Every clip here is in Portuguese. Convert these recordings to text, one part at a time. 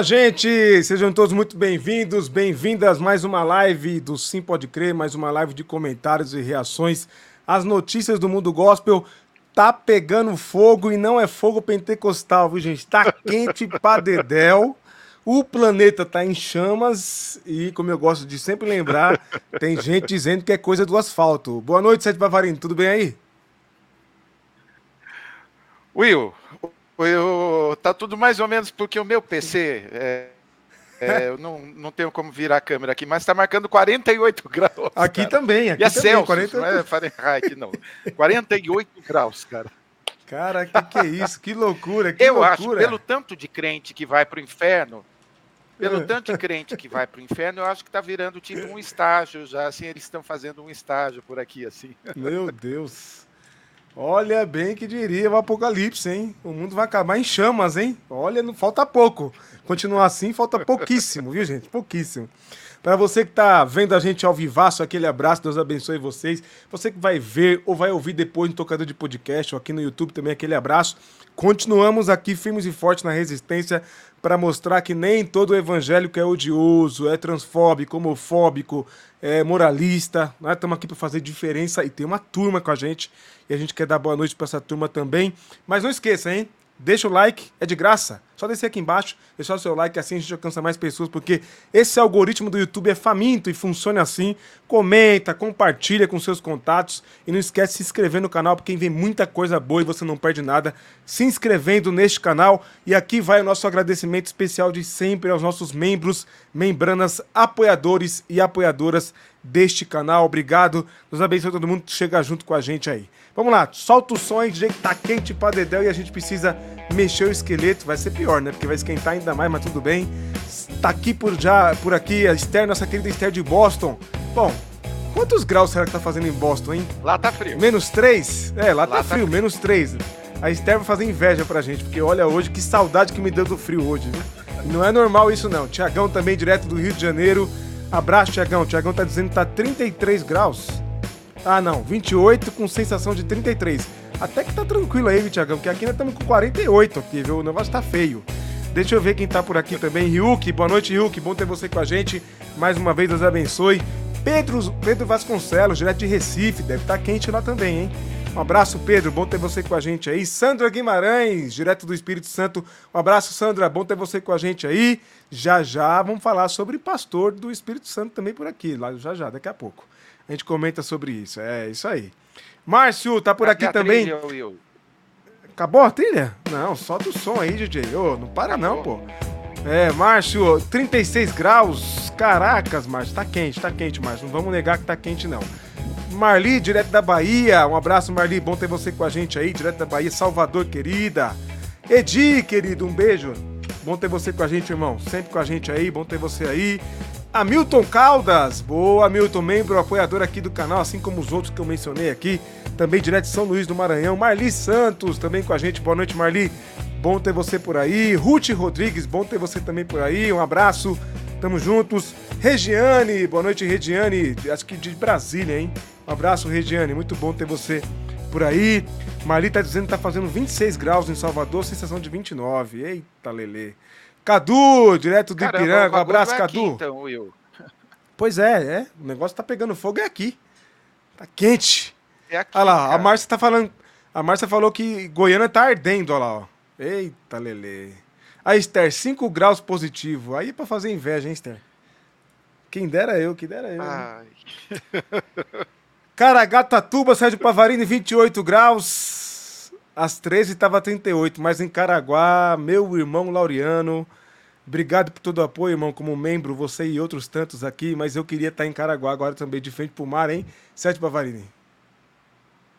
Fala, gente! Sejam todos muito bem-vindos, bem-vindas mais uma live do Sim Pode Crer, mais uma live de comentários e reações às notícias do mundo gospel. Tá pegando fogo e não é fogo pentecostal, viu, gente? Tá quente pra dedéu. O planeta tá em chamas e, como eu gosto de sempre lembrar, tem gente dizendo que é coisa do asfalto. Boa noite, Sete Bavarino, tudo bem aí? Will, eu, tá tudo mais ou menos porque o meu PC, é, é, eu não, não tenho como virar a câmera aqui, mas está marcando 48 graus. Aqui cara. também, aqui e é também, Celsius, 48... não é Fahrenheit, não. 48 graus, cara. Cara, que que é isso? Que loucura, que eu loucura. acho, pelo tanto de crente que vai para o inferno, pelo é. tanto de crente que vai para o inferno, eu acho que está virando tipo um estágio já, assim, eles estão fazendo um estágio por aqui, assim. Meu Deus. Olha bem que diria o apocalipse, hein? O mundo vai acabar em chamas, hein? Olha, não falta pouco. Continuar assim, falta pouquíssimo, viu, gente? Pouquíssimo. Para você que está vendo a gente ao vivaço, aquele abraço, Deus abençoe vocês. Você que vai ver ou vai ouvir depois no tocador de podcast ou aqui no YouTube também, aquele abraço. Continuamos aqui firmes e fortes na resistência para mostrar que nem todo evangélico é odioso, é transfóbico, homofóbico, é moralista. Nós estamos aqui para fazer diferença e tem uma turma com a gente e a gente quer dar boa noite para essa turma também. Mas não esqueça, hein? Deixa o like, é de graça. Só descer aqui embaixo, deixar o seu like, assim a gente alcança mais pessoas, porque esse algoritmo do YouTube é faminto e funciona assim. Comenta, compartilha com seus contatos e não esquece de se inscrever no canal, porque vem muita coisa boa e você não perde nada se inscrevendo neste canal. E aqui vai o nosso agradecimento especial de sempre aos nossos membros, membranas, apoiadores e apoiadoras deste canal. Obrigado. Nos abençoe todo mundo que chega junto com a gente aí. Vamos lá, solta o som aí, que tá quente pra dedéu e a gente precisa mexer o esqueleto. Vai ser pior, né? Porque vai esquentar ainda mais, mas tudo bem. Tá aqui por já, por aqui, a Esther, nossa querida Esther de Boston. Bom, quantos graus será que tá fazendo em Boston, hein? Lá tá frio. Menos 3? É, lá, lá tá, tá frio, frio, menos 3. A Esther vai fazer inveja pra gente, porque olha hoje que saudade que me deu do frio hoje, viu? Não é normal isso não. Tiagão também, direto do Rio de Janeiro. Abraço, Tiagão. Tiagão tá dizendo que tá 33 graus. Ah, não, 28 com sensação de 33. Até que tá tranquilo aí, Tiagão, porque aqui nós estamos com 48 aqui, viu? O negócio tá feio. Deixa eu ver quem tá por aqui também. Ryuk, boa noite, Ryuk. Bom ter você com a gente. Mais uma vez, Deus abençoe. Pedro, Pedro Vasconcelos, direto de Recife. Deve estar tá quente lá também, hein? Um abraço, Pedro. Bom ter você com a gente aí. Sandra Guimarães, direto do Espírito Santo. Um abraço, Sandra. Bom ter você com a gente aí. Já já vamos falar sobre pastor do Espírito Santo também por aqui. Lá já já, daqui a pouco. A gente comenta sobre isso. É isso aí. Márcio, tá por aqui também. Trilha, Will. Acabou a trilha? Não, solta o som aí, DJ. Ô, não para Acabou. não, pô. É, Márcio, 36 graus. Caracas, Márcio, tá quente, tá quente, Márcio. Não vamos negar que tá quente, não. Marli, direto da Bahia. Um abraço, Marli. Bom ter você com a gente aí, direto da Bahia. Salvador, querida. Edi, querido, um beijo. Bom ter você com a gente, irmão. Sempre com a gente aí. Bom ter você aí. Hamilton Caldas, boa Hamilton, membro apoiador aqui do canal, assim como os outros que eu mencionei aqui, também direto de São Luís do Maranhão. Marli Santos, também com a gente, boa noite Marli, bom ter você por aí. Ruth Rodrigues, bom ter você também por aí, um abraço, tamo juntos. Regiane, boa noite Regiane, acho que de Brasília, hein? Um abraço Regiane, muito bom ter você por aí. Marli tá dizendo que tá fazendo 26 graus em Salvador, sensação de 29, eita lelê. Cadu, direto do Caramba, Ipiranga. Um abraço, é Cadu. Aqui, então, Will. Pois é, é. O negócio tá pegando fogo é aqui. Tá quente. É aqui. Olha lá, cara. a Márcia tá falando. A Márcia falou que Goiânia tá ardendo, olha lá, ó. Eita, Lele. A Esther, 5 graus positivo. Aí é pra fazer inveja, hein, Esther? Quem dera eu, quem dera eu. Ai. Caragatuba, Sérgio Pavarini, 28 graus. Às 13 tava 38, mas em Caraguá, meu irmão Laureano, Obrigado por todo o apoio, irmão, como membro, você e outros tantos aqui, mas eu queria estar em Caraguá agora também, de frente pro mar, hein? Sete Bavarini.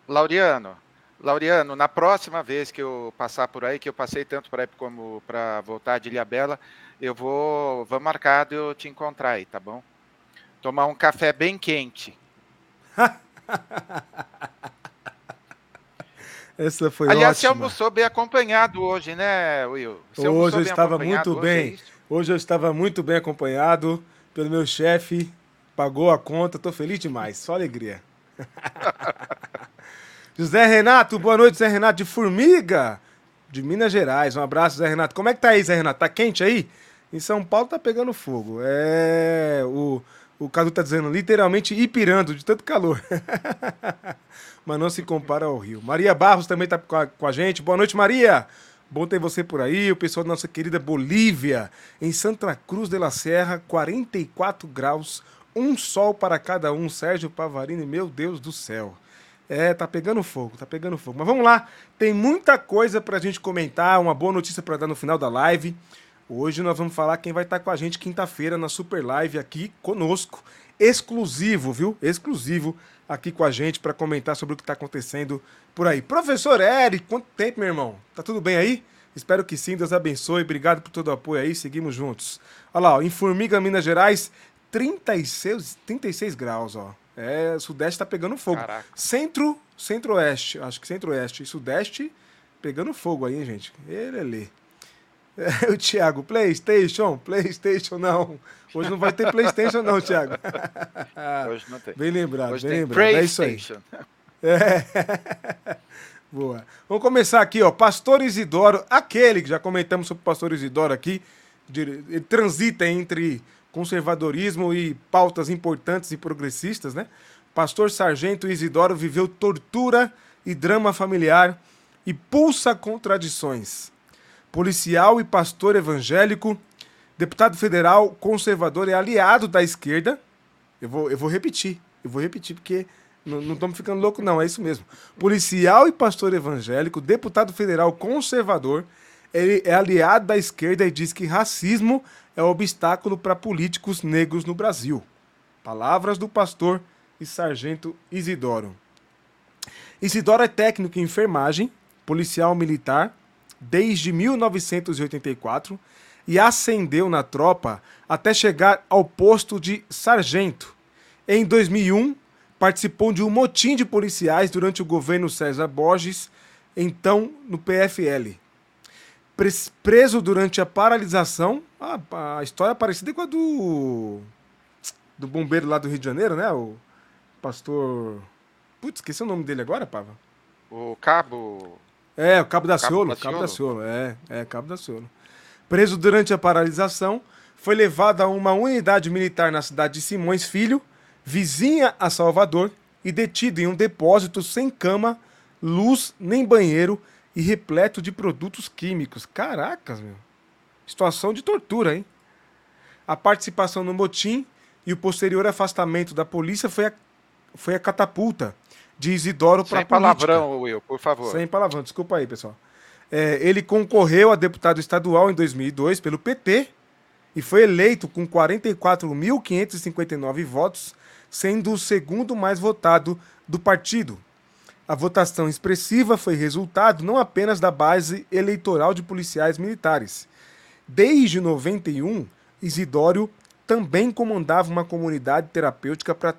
Laureano, Laureano, na próxima vez que eu passar por aí, que eu passei tanto para como para voltar de Ilhabela, eu vou, vou marcar de eu te encontrar aí, tá bom? Tomar um café bem quente. Essa foi Aliás, ótima. você almoçou bem acompanhado hoje, né, Will? Você hoje eu estava muito bem. Hoje, é hoje eu estava muito bem acompanhado pelo meu chefe. Pagou a conta, tô feliz demais. Só alegria. José Renato, boa noite, José Renato de Formiga, de Minas Gerais. Um abraço, Zé Renato. Como é que tá aí, Zé Renato? Tá quente aí? Em São Paulo tá pegando fogo. É. O, o Cadu tá dizendo literalmente Ipirando, de tanto calor. Mas não se compara ao Rio. Maria Barros também tá com a, a gente. Boa noite, Maria. Bom ter você por aí. O pessoal da nossa querida Bolívia, em Santa Cruz de la Serra, 44 graus, um sol para cada um. Sérgio Pavarini, meu Deus do céu. É, tá pegando fogo, tá pegando fogo. Mas vamos lá, tem muita coisa pra gente comentar, uma boa notícia para dar no final da live. Hoje nós vamos falar quem vai estar com a gente quinta-feira na Super Live aqui conosco. Exclusivo, viu? Exclusivo aqui com a gente para comentar sobre o que está acontecendo por aí. Professor Eric, quanto tempo, meu irmão? Tá tudo bem aí? Espero que sim, Deus abençoe. Obrigado por todo o apoio aí, seguimos juntos. Olha lá, ó, em Formiga, Minas Gerais, 36, 36 graus, ó. É, Sudeste tá pegando fogo. Caraca. Centro, Centro-Oeste, acho que Centro-Oeste e Sudeste pegando fogo aí, gente. Ele lê. É, o Thiago, PlayStation, PlayStation não. Hoje não vai ter PlayStation, não, Thiago. Hoje não tem. Bem lembrado, Hoje bem lembrado. É isso aí. É. Boa. Vamos começar aqui, ó. Pastor Isidoro, aquele que já comentamos sobre o Pastor Isidoro aqui, ele transita entre conservadorismo e pautas importantes e progressistas, né? Pastor Sargento Isidoro viveu tortura e drama familiar e pulsa contradições policial e pastor evangélico, deputado federal, conservador e aliado da esquerda. Eu vou, eu vou repetir, eu vou repetir porque não estamos ficando louco, não, é isso mesmo. Policial e pastor evangélico, deputado federal conservador, ele é aliado da esquerda e diz que racismo é obstáculo para políticos negros no Brasil. Palavras do pastor e sargento Isidoro. Isidoro é técnico em enfermagem, policial militar, desde 1984 e ascendeu na tropa até chegar ao posto de sargento. Em 2001, participou de um motim de policiais durante o governo César Borges, então no PFL. Preso durante a paralisação, a, a história é parecida com a do do bombeiro lá do Rio de Janeiro, né? O pastor. Putz, esqueci o nome dele agora, Pava. O Cabo. É, o Cabo da Ciolo. Cabo da Ciolo, é, é, Cabo da Ciolo. Preso durante a paralisação, foi levado a uma unidade militar na cidade de Simões Filho, vizinha a Salvador, e detido em um depósito sem cama, luz nem banheiro e repleto de produtos químicos. Caracas, meu. Situação de tortura, hein? A participação no motim e o posterior afastamento da polícia foi a, foi a catapulta de Isidoro para política. Sem palavrão, Will, por favor. Sem palavrão, desculpa aí, pessoal. É, ele concorreu a deputado estadual em 2002 pelo PT e foi eleito com 44.559 votos, sendo o segundo mais votado do partido. A votação expressiva foi resultado não apenas da base eleitoral de policiais militares. Desde 91, Isidório também comandava uma comunidade terapêutica para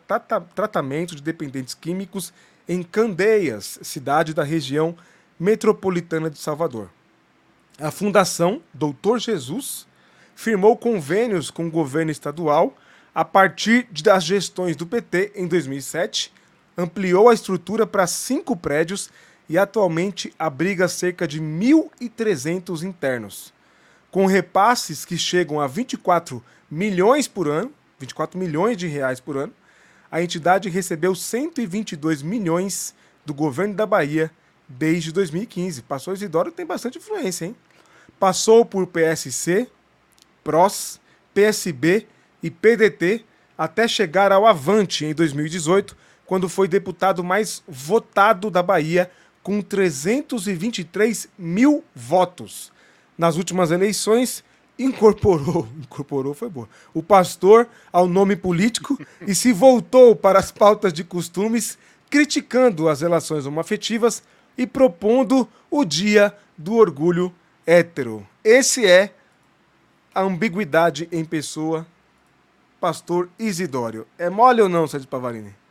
tratamento de dependentes químicos em Candeias, cidade da região metropolitana de Salvador. A Fundação Doutor Jesus firmou convênios com o governo estadual a partir das gestões do PT em 2007, ampliou a estrutura para cinco prédios e atualmente abriga cerca de 1.300 internos. Com repasses que chegam a 24 milhões por ano, 24 milhões de reais por ano, a entidade recebeu 122 milhões do governo da Bahia desde 2015. Passou Isidoro tem bastante influência, hein? Passou por PSC, PROS, PSB e PDT até chegar ao Avante em 2018, quando foi deputado mais votado da Bahia, com 323 mil votos. Nas últimas eleições, incorporou, incorporou foi boa, o pastor ao nome político e se voltou para as pautas de costumes, criticando as relações homoafetivas e propondo o dia do orgulho hétero. Esse é a ambiguidade em pessoa, pastor Isidório. É mole ou não, Sérgio Pavarini?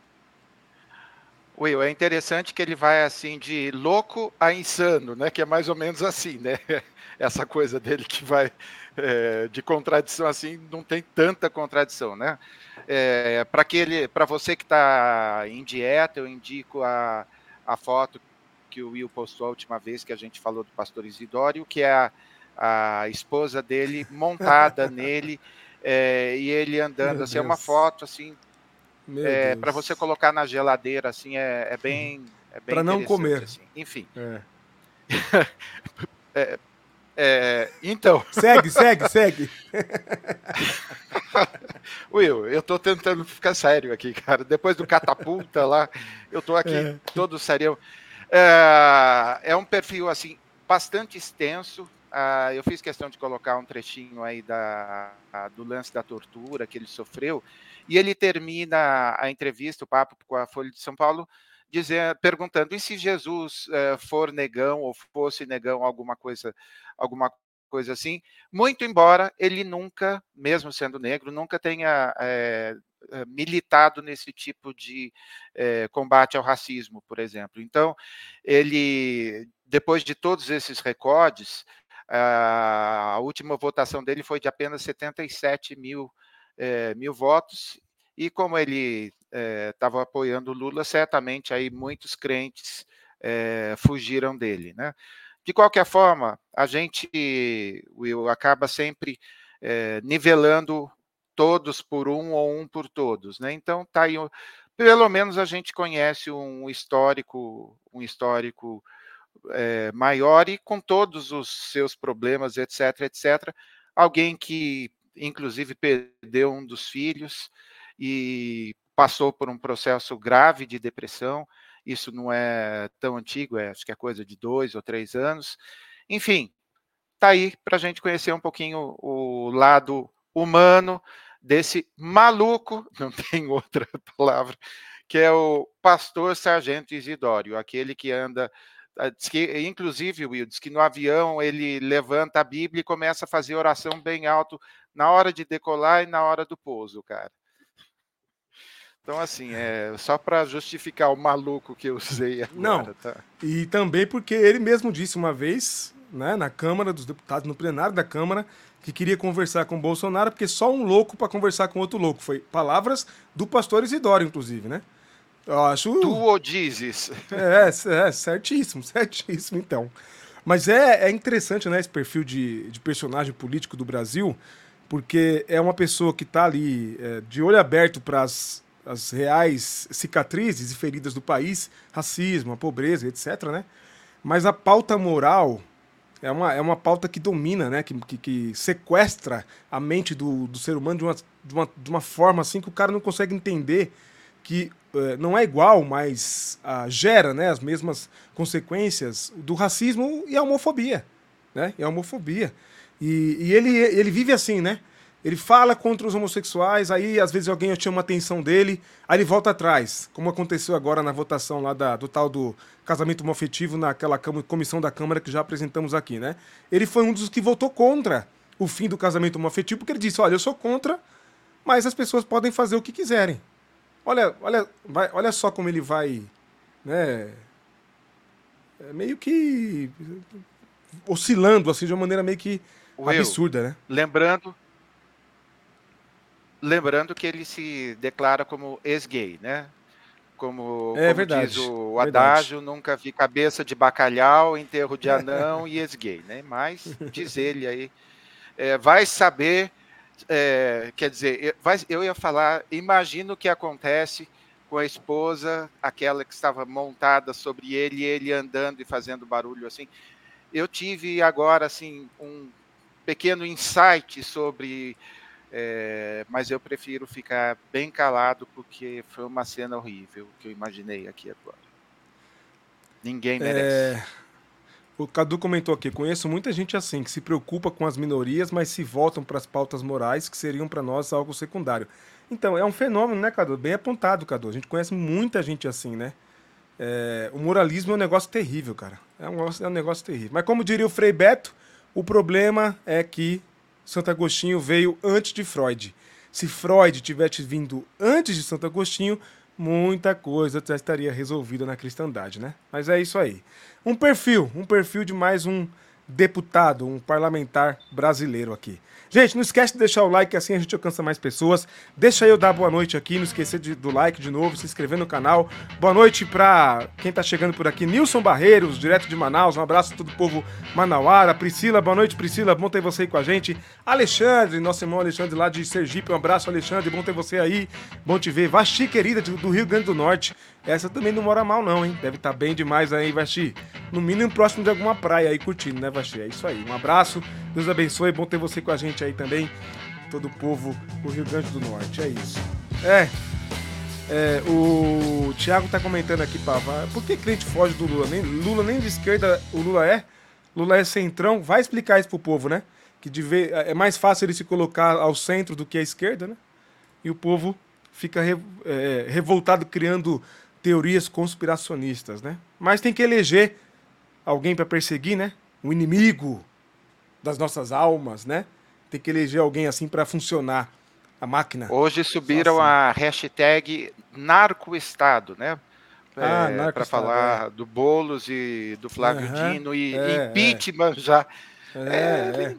Will, é interessante que ele vai assim de louco a insano, né? Que é mais ou menos assim, né? Essa coisa dele que vai é, de contradição assim, não tem tanta contradição, né? É, para aquele, para você que está em dieta, eu indico a, a foto que o Will postou a última vez que a gente falou do pastor Isidório, que é a, a esposa dele montada nele é, e ele andando Meu assim, Deus. é uma foto assim é, para você colocar na geladeira assim é, é bem, é bem para não comer assim. enfim é. é. É, então. Segue, segue, segue. Will, eu tô tentando ficar sério aqui, cara. Depois do catapulta lá, eu tô aqui é. todo sério. É, é um perfil, assim, bastante extenso. Uh, eu fiz questão de colocar um trechinho aí da, do lance da tortura que ele sofreu. E ele termina a entrevista, o papo com a Folha de São Paulo, dizer, perguntando: e se Jesus uh, for negão ou fosse negão, alguma coisa, alguma coisa assim? Muito embora ele nunca, mesmo sendo negro, nunca tenha é, militado nesse tipo de combate ao racismo, por exemplo. Então, ele, depois de todos esses recordes, a última votação dele foi de apenas 77 mil, é, mil votos, e como ele estava é, apoiando Lula, certamente aí muitos crentes é, fugiram dele. Né? De qualquer forma, a gente, Will, acaba sempre nivelando todos por um ou um por todos. Né? Então, tá aí, pelo menos a gente conhece um histórico, um histórico é, maior e com todos os seus problemas, etc, etc. Alguém que, inclusive, perdeu um dos filhos e passou por um processo grave de depressão. Isso não é tão antigo, é, acho que é coisa de dois ou três anos. Enfim, tá aí para a gente conhecer um pouquinho o lado humano desse maluco, não tem outra palavra, que é o pastor Sargento Isidório, aquele que anda ah, que, inclusive, Will, diz que no avião ele levanta a Bíblia e começa a fazer oração bem alto na hora de decolar e na hora do pouso, cara. Então, assim, é só para justificar o maluco que eu usei agora. Não, tá? e também porque ele mesmo disse uma vez, né, na Câmara dos Deputados, no plenário da Câmara, que queria conversar com o Bolsonaro, porque só um louco para conversar com outro louco. Foi palavras do pastor Isidoro, inclusive, né? Eu acho. Tu o dizes. É, é, certíssimo, certíssimo, então. Mas é, é interessante, né, esse perfil de, de personagem político do Brasil, porque é uma pessoa que está ali é, de olho aberto para as, reais cicatrizes e feridas do país, racismo, a pobreza, etc, né? Mas a pauta moral é uma, é uma pauta que domina, né? Que, que, que sequestra a mente do, do ser humano de uma, de, uma, de uma forma assim que o cara não consegue entender que uh, não é igual, mas uh, gera né, as mesmas consequências do racismo e a homofobia. Né? E a homofobia. E, e ele, ele vive assim, né? Ele fala contra os homossexuais, aí às vezes alguém chama a atenção dele, aí ele volta atrás, como aconteceu agora na votação lá da, do tal do casamento homofetivo naquela comissão da Câmara que já apresentamos aqui, né? Ele foi um dos que votou contra o fim do casamento homofetivo, porque ele disse, olha, eu sou contra, mas as pessoas podem fazer o que quiserem. Olha, olha, vai, olha só como ele vai, né? É meio que oscilando assim de uma maneira meio que Will, absurda, né? Lembrando, lembrando que ele se declara como ex-gay, né? Como, é, como verdade, diz o adágio, verdade. nunca vi cabeça de bacalhau, enterro de anão e ex-gay, né? Mas diz ele aí, é, vai saber é, quer dizer, eu ia falar, imagino o que acontece com a esposa, aquela que estava montada sobre ele, ele andando e fazendo barulho assim. Eu tive agora assim um pequeno insight sobre, é, mas eu prefiro ficar bem calado porque foi uma cena horrível que eu imaginei aqui agora. Ninguém merece. É... O Cadu comentou aqui: conheço muita gente assim, que se preocupa com as minorias, mas se voltam para as pautas morais, que seriam para nós algo secundário. Então, é um fenômeno, né, Cadu? Bem apontado, Cadu. A gente conhece muita gente assim, né? É, o moralismo é um negócio terrível, cara. É um, é um negócio terrível. Mas, como diria o Frei Beto, o problema é que Santo Agostinho veio antes de Freud. Se Freud tivesse vindo antes de Santo Agostinho, muita coisa já estaria resolvida na cristandade, né? Mas é isso aí. Um perfil, um perfil de mais um deputado, um parlamentar brasileiro aqui. Gente, não esquece de deixar o like, assim a gente alcança mais pessoas. Deixa eu dar boa noite aqui, não esquecer de, do like de novo, se inscrever no canal. Boa noite pra quem tá chegando por aqui. Nilson Barreiros, direto de Manaus. Um abraço a todo o povo manauara. Priscila, boa noite, Priscila. Bom ter você aí com a gente. Alexandre, nosso irmão Alexandre lá de Sergipe. Um abraço, Alexandre. Bom ter você aí. Bom te ver. Vaxi, querida, do Rio Grande do Norte. Essa também não mora mal, não, hein? Deve estar tá bem demais aí, Vaxi. No mínimo próximo de alguma praia aí curtindo, né, Vaxi? É isso aí. Um abraço. Deus abençoe. Bom ter você com a gente aí também, todo o povo do Rio Grande do Norte. É isso. É. é o Thiago tá comentando aqui, Pava, por que crente foge do Lula? Nem, Lula nem de esquerda o Lula é? Lula é centrão. Vai explicar isso pro povo, né? Que de ver, é mais fácil ele se colocar ao centro do que à esquerda, né? E o povo fica re, é, revoltado criando teorias conspiracionistas, né? Mas tem que eleger alguém para perseguir, né? Um inimigo, das nossas almas, né? Tem que eleger alguém assim para funcionar a máquina. Hoje subiram assim. a hashtag narcoestado, né? Ah, é, para falar é. do Bolos e do Flávio uhum, Dino e é, impeachment é. já. É,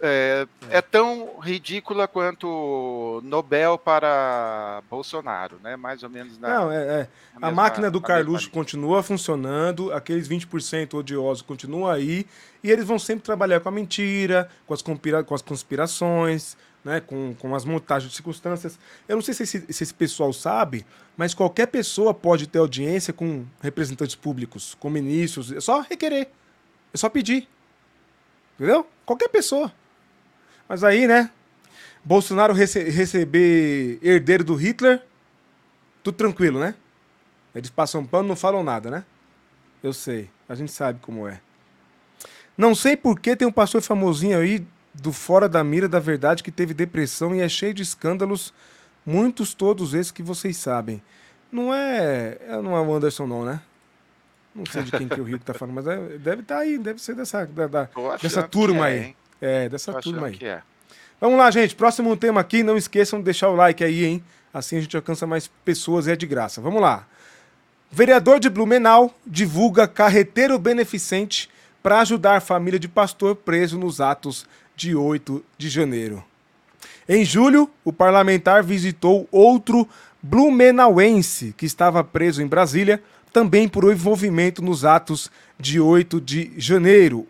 é. É, é, tão ridícula quanto Nobel para Bolsonaro, né? Mais ou menos na. Não, é. é. A máquina do Carluxo continua funcionando, aqueles 20% odiosos continuam aí, e eles vão sempre trabalhar com a mentira, com as, conspira com as conspirações, né? com, com as montagens de circunstâncias. Eu não sei se esse, se esse pessoal sabe, mas qualquer pessoa pode ter audiência com representantes públicos, com ministros, é só requerer, é só pedir. Entendeu? Qualquer pessoa. Mas aí, né? Bolsonaro rece receber herdeiro do Hitler, tudo tranquilo, né? Eles passam pano, não falam nada, né? Eu sei, a gente sabe como é. Não sei por que tem um pastor famosinho aí do Fora da Mira da Verdade que teve depressão e é cheio de escândalos, muitos todos esses que vocês sabem. Não é, é não é o Anderson não, né? Não sei de quem que o Rico tá falando, mas é, deve estar tá aí, deve ser dessa, da, da dessa turma é, aí. Hein? É, dessa Tô turma aí. É. Vamos lá, gente. Próximo tema aqui. Não esqueçam de deixar o like aí, hein? Assim a gente alcança mais pessoas e é de graça. Vamos lá. Vereador de Blumenau divulga carreteiro beneficente para ajudar a família de pastor preso nos atos de 8 de janeiro. Em julho, o parlamentar visitou outro blumenauense que estava preso em Brasília, também por envolvimento nos atos de 8 de janeiro.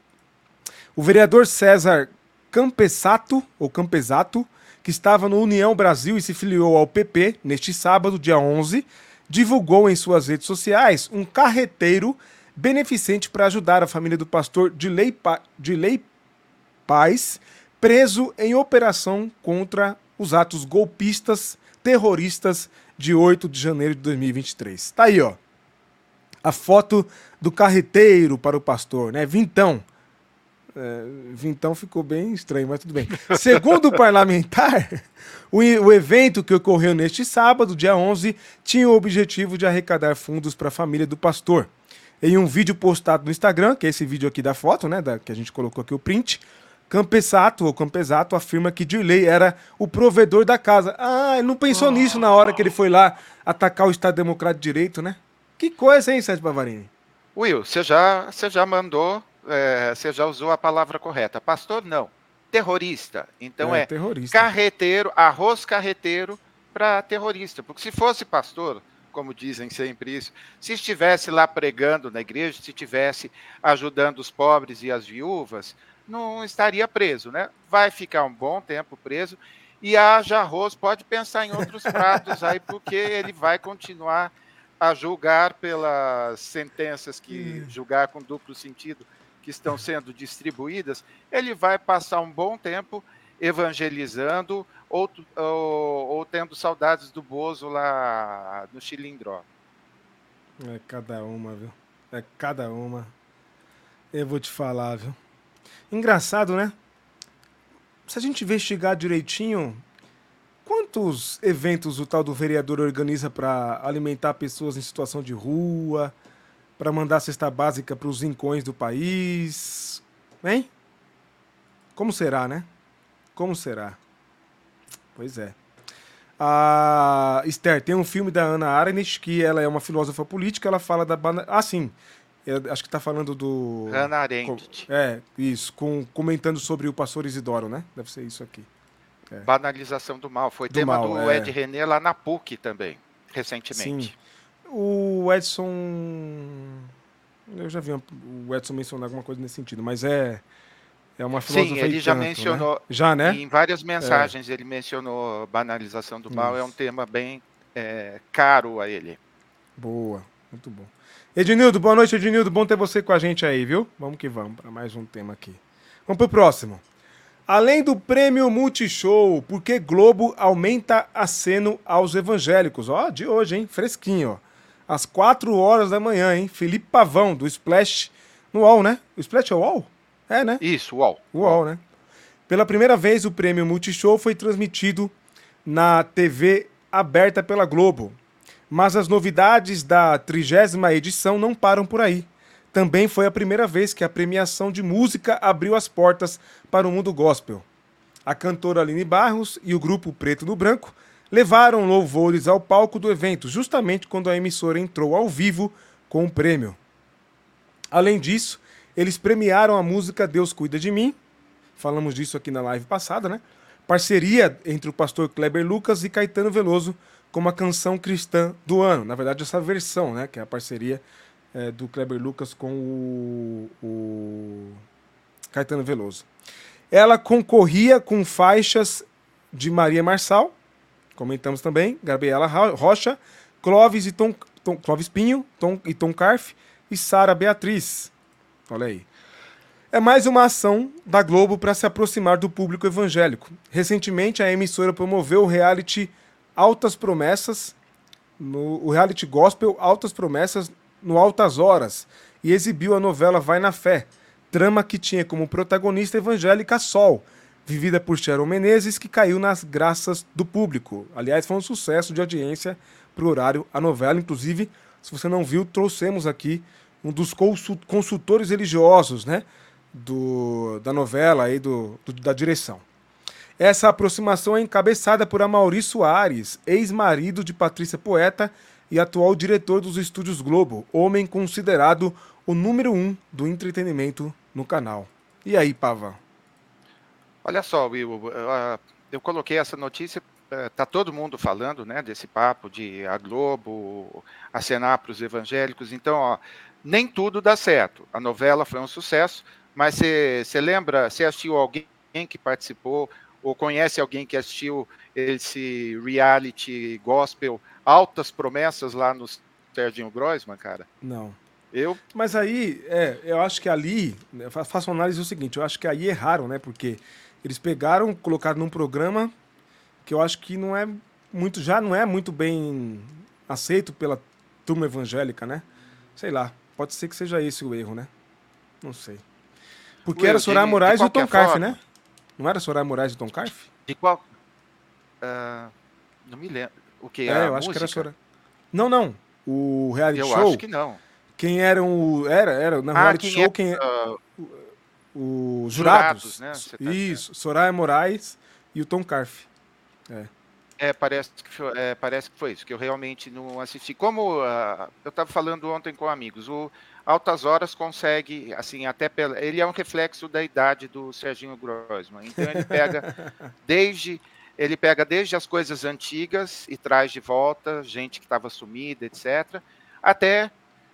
O vereador César Campesato, ou Campesato, que estava no União Brasil e se filiou ao PP neste sábado, dia 11, divulgou em suas redes sociais um carreteiro beneficente para ajudar a família do pastor Dilei, pa Paz, preso em operação contra os atos golpistas terroristas de 8 de janeiro de 2023. Tá aí, ó. A foto do carreteiro para o pastor, né? Vintão. É, Vintão ficou bem estranho, mas tudo bem. Segundo o parlamentar, o, o, evento que ocorreu neste sábado, dia 11, tinha o objetivo de arrecadar fundos para a família do pastor. Em um vídeo postado no Instagram, que é esse vídeo aqui da foto, né, da, que a gente colocou aqui o print, Campesato, ou Campesato, afirma que Dirley era o provedor da casa. Ah, ele não pensou oh. nisso na hora que ele foi lá atacar o Estado Democrático de Direito, né? Que coisa, hein, Sérgio Bavarini? Will, você já, você já mandou é, você já usou a palavra correta. Pastor, não. Terrorista. Então é, é terrorista. carreteiro, arroz carreteiro para terrorista. Porque se fosse pastor, como dizem sempre isso, se estivesse lá pregando na igreja, se estivesse ajudando os pobres e as viúvas, não estaria preso, né? Vai ficar um bom tempo preso e haja arroz, pode pensar em outros pratos aí, porque ele vai continuar a julgar pelas sentenças que julgar com duplo sentido que estão sendo distribuídas, ele vai passar um bom tempo evangelizando ou, ou, ou tendo saudades do Bozo lá no Chilindró. É cada uma, viu? É cada uma. Eu vou te falar, viu? Engraçado, né? Se a gente investigar direitinho, quantos eventos o tal do vereador organiza para alimentar pessoas em situação de rua, para mandar cesta básica para os rincões do país. Hein? Como será, né? Como será? Pois é. A Esther, tem um filme da Ana Arendt, que ela é uma filósofa política, ela fala da... Ah, sim. Eu acho que está falando do. Hannah Arendt. É, isso, com, comentando sobre o pastor Isidoro, né? Deve ser isso aqui. É. Banalização do mal. Foi do tema mal, do é. Ed René lá na PUC também, recentemente. Sim. O Edson. Eu já vi o Edson mencionar alguma coisa nesse sentido, mas é. É uma filosofia. Sim, ele já tanto, né? mencionou. Né? Já, né? Em várias mensagens é. ele mencionou banalização do mal. Isso. É um tema bem é, caro a ele. Boa, muito bom. Ednildo, boa noite, Ednildo. Bom ter você com a gente aí, viu? Vamos que vamos para mais um tema aqui. Vamos pro próximo. Além do prêmio Multishow, por que Globo aumenta aceno aos evangélicos? Ó, de hoje, hein? Fresquinho, ó. Às 4 horas da manhã, hein? Felipe Pavão, do Splash, no UOL, né? O Splash é o UOL? É, né? Isso, UOL. O UOL, né? Pela primeira vez, o prêmio Multishow foi transmitido na TV aberta pela Globo. Mas as novidades da trigésima edição não param por aí. Também foi a primeira vez que a premiação de música abriu as portas para o mundo gospel. A cantora Aline Barros e o grupo Preto no Branco levaram louvores ao palco do evento, justamente quando a emissora entrou ao vivo com o prêmio. Além disso, eles premiaram a música Deus Cuida de Mim, falamos disso aqui na live passada, né? Parceria entre o pastor Kleber Lucas e Caetano Veloso, como a canção cristã do ano. Na verdade, essa versão, né, que é a parceria é, do Kleber Lucas com o, o Caetano Veloso. Ela concorria com faixas de Maria Marçal, comentamos também, Gabriela Rocha, Clóvis e Tom, Tom Clóvis Pinho Tom, e Tom Carf e Sara Beatriz. Olha aí. É mais uma ação da Globo para se aproximar do público evangélico. Recentemente, a emissora promoveu o reality Altas Promessas, no, o reality gospel Altas Promessas no Altas Horas, e exibiu a novela Vai na Fé, trama que tinha como protagonista evangélica Sol, vivida por Sharon Menezes, que caiu nas graças do público. Aliás, foi um sucesso de audiência para o horário a novela. Inclusive, se você não viu, trouxemos aqui um dos consultores religiosos né, do, da novela aí do, do da direção. Essa aproximação é encabeçada por Amaury Soares, ex-marido de Patrícia Poeta e atual diretor dos Estúdios Globo, homem considerado o número um do entretenimento no canal. E aí, Pava? Olha só, Will, eu coloquei essa notícia, eh, tá todo mundo falando, né, desse papo de a Globo acenar para os evangélicos. Então, ó, nem tudo dá certo. A novela foi um sucesso, mas você lembra, você assistiu alguém que participou ou conhece alguém que assistiu esse reality gospel Altas Promessas lá no Serginho Groisman, cara? Não. Eu? Mas aí, é, eu acho que ali, eu faço uma análise do seguinte, eu acho que aí erraram, né? Porque eles pegaram, colocaram num programa que eu acho que não é muito, já não é muito bem aceito pela turma evangélica, né? Sei lá, pode ser que seja esse o erro, né? Não sei. Porque Will, era Soraya Moraes e o Tom Carf, né? Não era Soraya Moraes e Tom Carf? De qual? Uh, não me lembro. O que? É, eu acho música? que era Soraya. Não, não. O reality eu show. Eu acho que não. Quem era o. Era, era. Na ah, reality quem show, é, quem. Uh, os jurados. jurados né? Tá Isso, Soraya Moraes e o Tom Carf. É. É, parece que, foi, é, parece que foi isso, que eu realmente não assisti. Como uh, eu estava falando ontem com amigos, o Altas Horas consegue, assim, até pela, ele é um reflexo da idade do Serginho Grossman. Então ele pega desde ele pega desde as coisas antigas e traz de volta gente que estava sumida, etc., até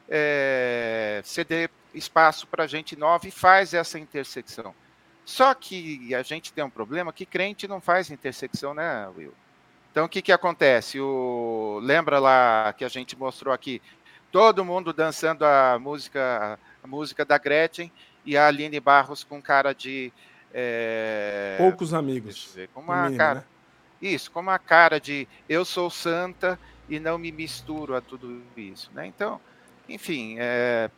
é, ceder espaço para gente nova e faz essa intersecção. Só que a gente tem um problema que crente não faz intersecção, né, Will? Então o que, que acontece? O, lembra lá que a gente mostrou aqui todo mundo dançando a música, a música da Gretchen e a Aline Barros com cara de. É, Poucos amigos. Ver, com uma mínimo, cara. Né? Isso, com uma cara de eu sou santa e não me misturo a tudo isso. Né? Então, enfim, é,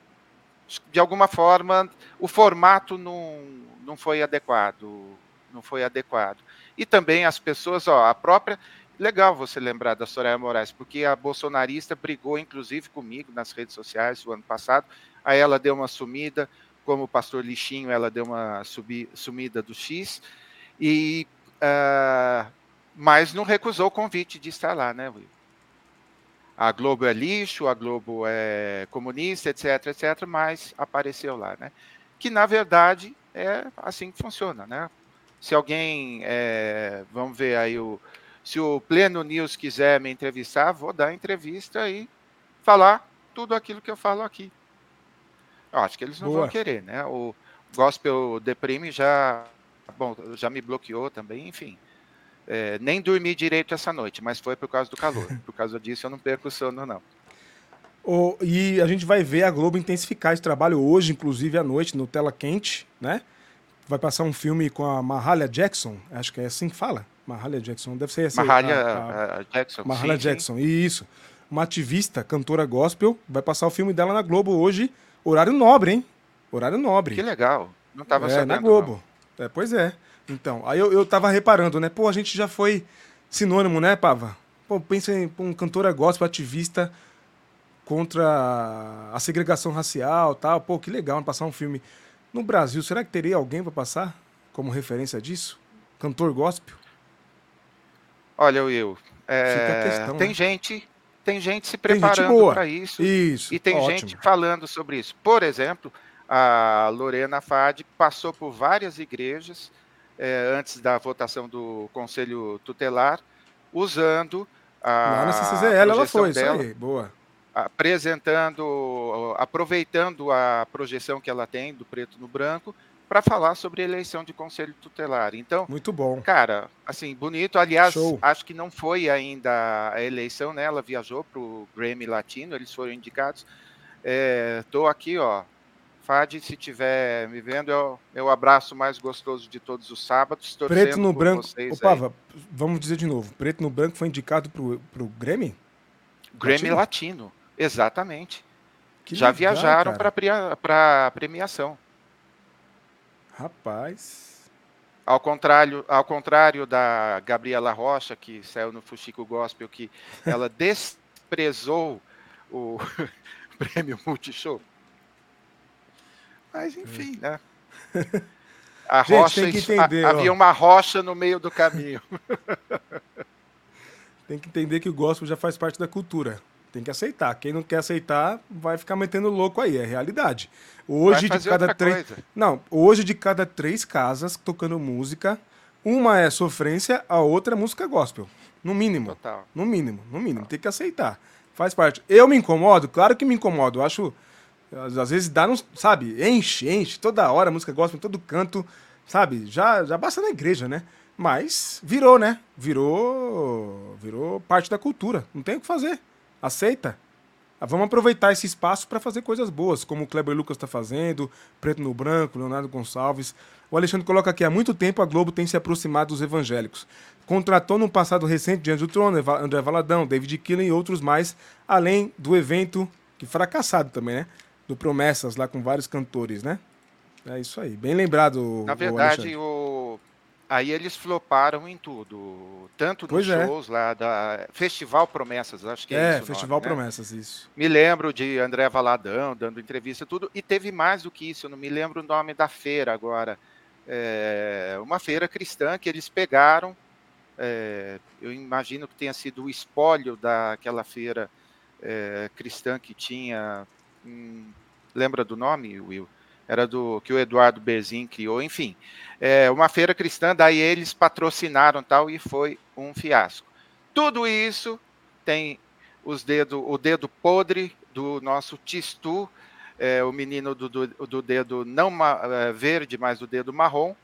de alguma forma, o formato não, não foi adequado. Não foi adequado. E também as pessoas, ó, a própria. Legal você lembrar da Soraya Moraes, porque a bolsonarista brigou, inclusive, comigo nas redes sociais o ano passado. Aí ela deu uma sumida, como o pastor Lixinho, ela deu uma subi, sumida do X. E, uh, mas não recusou o convite de estar lá, né, Will? A Globo é lixo, a Globo é comunista, etc, etc, mas apareceu lá, né? Que na verdade é assim que funciona, né? Se alguém, é, vamos ver aí o, se o Pleno News quiser me entrevistar, vou dar entrevista e falar tudo aquilo que eu falo aqui. Eu acho que eles não Boa. vão querer, né? O Gospel Deprime já, bom, já me bloqueou também, enfim. É, nem dormi direito essa noite, mas foi por causa do calor. Por causa disso eu não perco o sono, não. Oh, e a gente vai ver a Globo intensificar esse trabalho hoje, inclusive à noite, no Tela Quente, né? Vai passar um filme com a Mahalia Jackson, acho que é assim que fala. Mahalia Jackson, deve ser essa. Mahalia a, a Jackson. Mahalia sim, Jackson, sim. isso. Uma ativista, cantora gospel, vai passar o filme dela na Globo hoje, horário nobre, hein? Horário nobre. Que legal. Não tava é, sabendo. na Globo. É, pois é. Então, aí eu, eu tava reparando, né? Pô, a gente já foi sinônimo, né, Pava? Pô, pensa em um cantora gospel, ativista contra a segregação racial tal. Pô, que legal, passar um filme no Brasil. Será que teria alguém para passar como referência disso? Cantor gospel? Olha, Will, é, questão, tem né? gente tem gente se preparando para isso, isso. E tem ótimo. gente falando sobre isso. Por exemplo, a Lorena Fad passou por várias igrejas é, antes da votação do Conselho Tutelar, usando a. Lá na CCZL ela foi, dela, isso aí, boa. Apresentando, aproveitando a projeção que ela tem do preto no branco para falar sobre eleição de conselho tutelar. Então, muito bom. Cara, assim, bonito. Aliás, Show. acho que não foi ainda a eleição, né? Ela viajou para o Grammy Latino, eles foram indicados. Estou é, aqui, ó, Fad, se estiver me vendo, é, o abraço mais gostoso de todos os sábados. Preto no branco. Opa, vamos dizer de novo. Preto no branco foi indicado para o Grammy? Grammy Latino, Latino exatamente. Que Já legal, viajaram para a premiação. Rapaz. Ao contrário, ao contrário da Gabriela Rocha, que saiu no Fuxico Gospel, que ela desprezou o prêmio Multishow. Mas enfim, né? A Gente, rocha, entender, a, havia uma rocha no meio do caminho. tem que entender que o gospel já faz parte da cultura. Tem que aceitar. Quem não quer aceitar vai ficar metendo louco aí, é realidade. Hoje de cada três, coisa. não, hoje de cada três casas tocando música, uma é sofrência, a outra é música gospel. No mínimo. Total. No mínimo, no mínimo. Total. Tem que aceitar. Faz parte. Eu me incomodo? Claro que me incomodo. Eu acho às vezes dá, no, sabe, enche, enche, toda hora, música gospel em todo canto, sabe? Já, já basta na igreja, né? Mas virou, né? Virou, virou parte da cultura. Não tem o que fazer. Aceita. Ah, vamos aproveitar esse espaço para fazer coisas boas, como o Kleber Lucas está fazendo, Preto no Branco, Leonardo Gonçalves. O Alexandre coloca aqui: há muito tempo a Globo tem se aproximado dos evangélicos. Contratou no passado recente Diante do Trono, André Valadão, David Killen e outros mais, além do evento, que fracassado também, né? Do Promessas, lá com vários cantores, né? É isso aí. Bem lembrado. Na verdade, o, aí eles floparam em tudo. Tanto nos é. shows lá da Festival Promessas, acho que é, é isso. Festival nome, né? Promessas, né? isso. Me lembro de André Valadão dando entrevista, tudo. E teve mais do que isso, eu não me lembro o nome da feira agora. É, uma feira cristã que eles pegaram. É, eu imagino que tenha sido o espólio daquela feira é, cristã que tinha Hum, lembra do nome, Will? Era do que o Eduardo Bezin criou, enfim. É, uma feira cristã, daí eles patrocinaram tal e foi um fiasco. Tudo isso tem os dedo, o dedo podre do nosso Tistu, é, o menino do, do, do dedo não é, verde, mas do dedo marrom.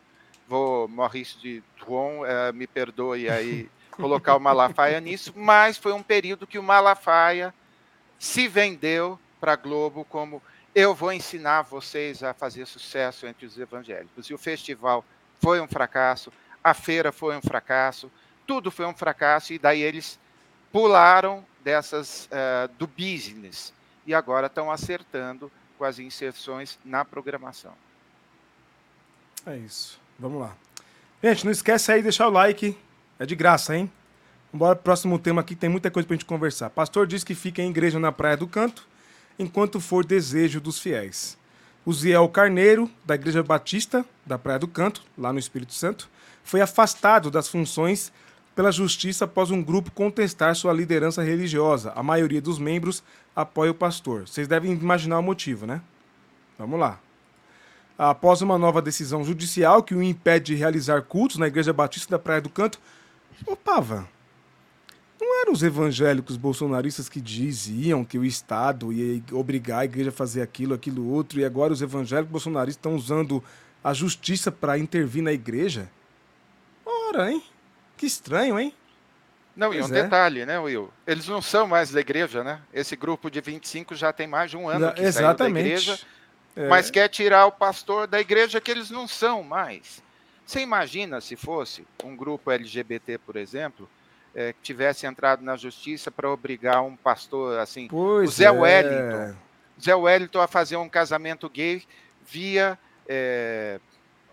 Vou, Maurício de Tuon, é, me perdoe aí colocar o Malafaia nisso, mas foi um período que o Malafaia se vendeu para a Globo como eu vou ensinar vocês a fazer sucesso entre os evangélicos. E o festival foi um fracasso, a feira foi um fracasso, tudo foi um fracasso, e daí eles pularam dessas uh, do business e agora estão acertando com as inserções na programação. É isso. Vamos lá. Gente, não esquece aí de deixar o like. É de graça, hein? Vamos pro próximo tema aqui, tem muita coisa pra gente conversar. Pastor diz que fica em igreja na Praia do Canto enquanto for desejo dos fiéis. O Ziel Carneiro, da Igreja Batista da Praia do Canto, lá no Espírito Santo, foi afastado das funções pela justiça após um grupo contestar sua liderança religiosa. A maioria dos membros apoia o pastor. Vocês devem imaginar o motivo, né? Vamos lá. Após uma nova decisão judicial que o impede de realizar cultos na Igreja Batista da Praia do Canto. Ô, Pava, não eram os evangélicos bolsonaristas que diziam que o Estado ia obrigar a igreja a fazer aquilo, aquilo outro, e agora os evangélicos bolsonaristas estão usando a justiça para intervir na igreja? Ora, hein? Que estranho, hein? Não, pois e um é. detalhe, né, Will? Eles não são mais da igreja, né? Esse grupo de 25 já tem mais de um ano que Exatamente. da igreja, é. mas quer tirar o pastor da igreja que eles não são mais. Você imagina se fosse um grupo LGBT, por exemplo, é, que tivesse entrado na justiça para obrigar um pastor assim, pois o Zé é. Wellington, Zé Wellington a fazer um casamento gay via é,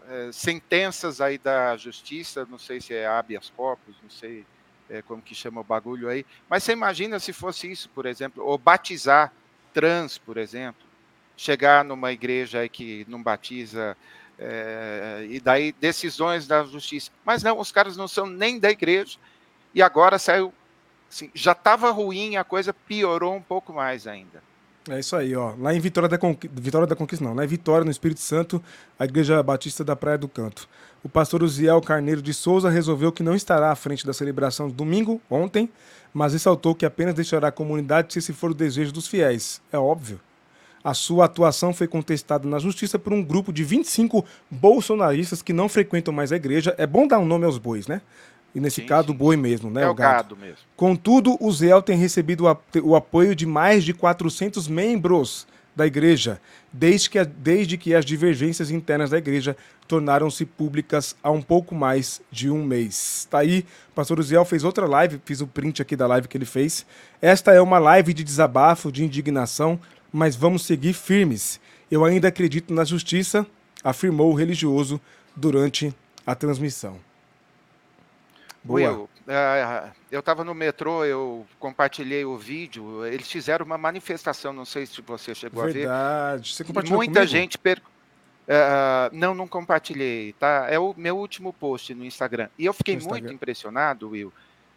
é, sentenças aí da justiça, não sei se é habeas corpus, não sei é, como que chama o bagulho aí, mas você imagina se fosse isso, por exemplo, ou batizar trans, por exemplo, chegar numa igreja aí que não batiza é, e daí decisões da justiça. Mas não, os caras não são nem da igreja e agora saiu. Assim, já estava ruim, a coisa piorou um pouco mais ainda. É isso aí, ó. Lá em Vitória da, Conquista, Vitória da Conquista, não. Lá em Vitória, no Espírito Santo, a Igreja Batista da Praia do Canto. O pastor Uziel Carneiro de Souza resolveu que não estará à frente da celebração do domingo, ontem, mas ressaltou que apenas deixará a comunidade se esse for o desejo dos fiéis. É óbvio. A sua atuação foi contestada na justiça por um grupo de 25 bolsonaristas que não frequentam mais a igreja. É bom dar um nome aos bois, né? E nesse sim, caso, sim. o boi mesmo, né? É o gado. gado mesmo. Contudo, o Zéu tem recebido o apoio de mais de 400 membros da igreja, desde que, desde que as divergências internas da igreja tornaram-se públicas há um pouco mais de um mês. Tá aí, o pastor Uziel fez outra live, fiz o print aqui da live que ele fez. Esta é uma live de desabafo, de indignação, mas vamos seguir firmes. Eu ainda acredito na justiça, afirmou o religioso durante a transmissão. Boa. Will, uh, eu estava no metrô, eu compartilhei o vídeo. Eles fizeram uma manifestação, não sei se você chegou Verdade. a ver. Verdade. Você compartilhou Muita comigo? gente per... Uh, não, não compartilhei, tá? É o meu último post no Instagram. E eu fiquei muito impressionado, Will.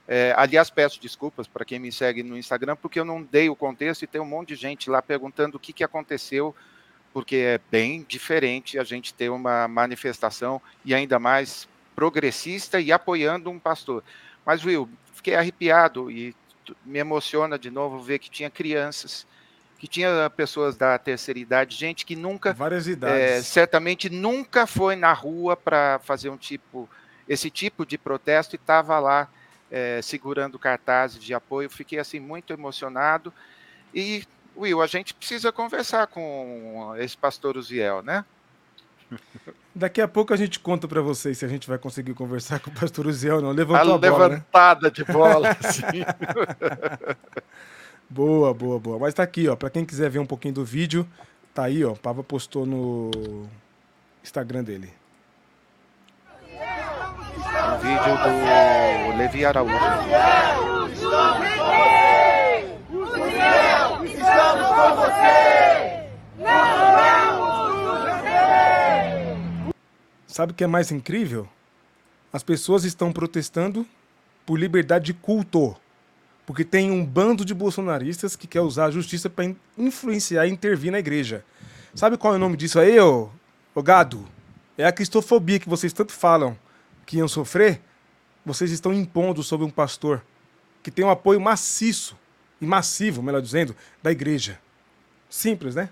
É, aliás, peço desculpas para quem me segue no Instagram, porque eu não dei o contexto e tem um monte de gente lá perguntando o que, que aconteceu, porque é bem diferente a gente ter uma manifestação e ainda mais progressista e apoiando um pastor. Mas, Will, fiquei arrepiado e me emociona de novo ver que tinha crianças, que tinha pessoas da terceira idade, gente que nunca, várias idades, é, certamente nunca foi na rua para fazer um tipo, esse tipo de protesto e estava lá é, segurando cartazes de apoio. Fiquei assim muito emocionado e Will, a gente precisa conversar com esse pastor Uziel, né? Daqui a pouco a gente conta para vocês se a gente vai conseguir conversar com o pastor Uziel ou não. Levantou a, a bola, né? levantada né? de bola, sim. boa, boa, boa. Mas tá aqui, ó, para quem quiser ver um pouquinho do vídeo, tá aí, ó, o Pava postou no Instagram dele. Um vídeo do Levi Araújo. Estamos com você! Não Sabe o que é mais incrível? As pessoas estão protestando por liberdade de culto. Porque tem um bando de bolsonaristas que quer usar a justiça para influenciar e intervir na igreja. Sabe qual é o nome disso aí, ô, ô gado? É a cristofobia que vocês tanto falam que iam sofrer. Vocês estão impondo sobre um pastor que tem um apoio maciço e massivo, melhor dizendo, da igreja. Simples, né?